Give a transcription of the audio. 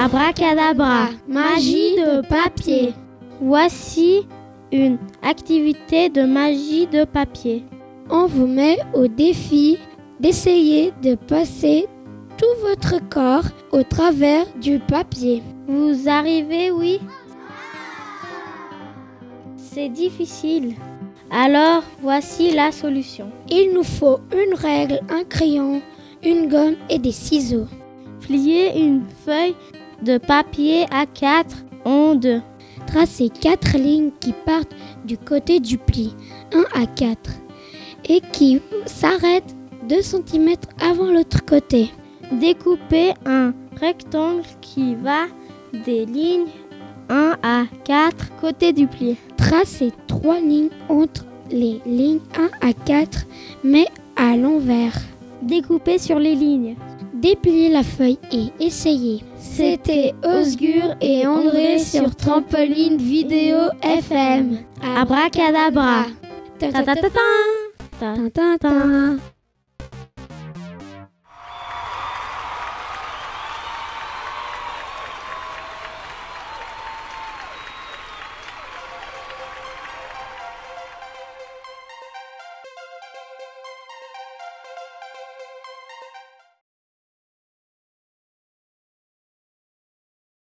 Abracadabra, magie de papier. Voici une activité de magie de papier. On vous met au défi d'essayer de passer tout votre corps au travers du papier. Vous arrivez, oui? C'est difficile. Alors, voici la solution. Il nous faut une règle, un crayon, une gomme et des ciseaux. Pliez une feuille de papier à 4 en deux. Tracez quatre lignes qui partent du côté du pli, 1 à 4, et qui s'arrêtent 2 cm avant l'autre côté. Découpez un rectangle qui va des lignes 1 à 4 côtés du pli. Tracez trois lignes entre les lignes 1 à 4, mais à l'envers. Découpez sur les lignes. Dépliez la feuille et essayez. C'était Osgur et André sur Trampoline Vidéo FM. Abracadabra. Ta ta ta Ta ta ta ta. Ta ta ta.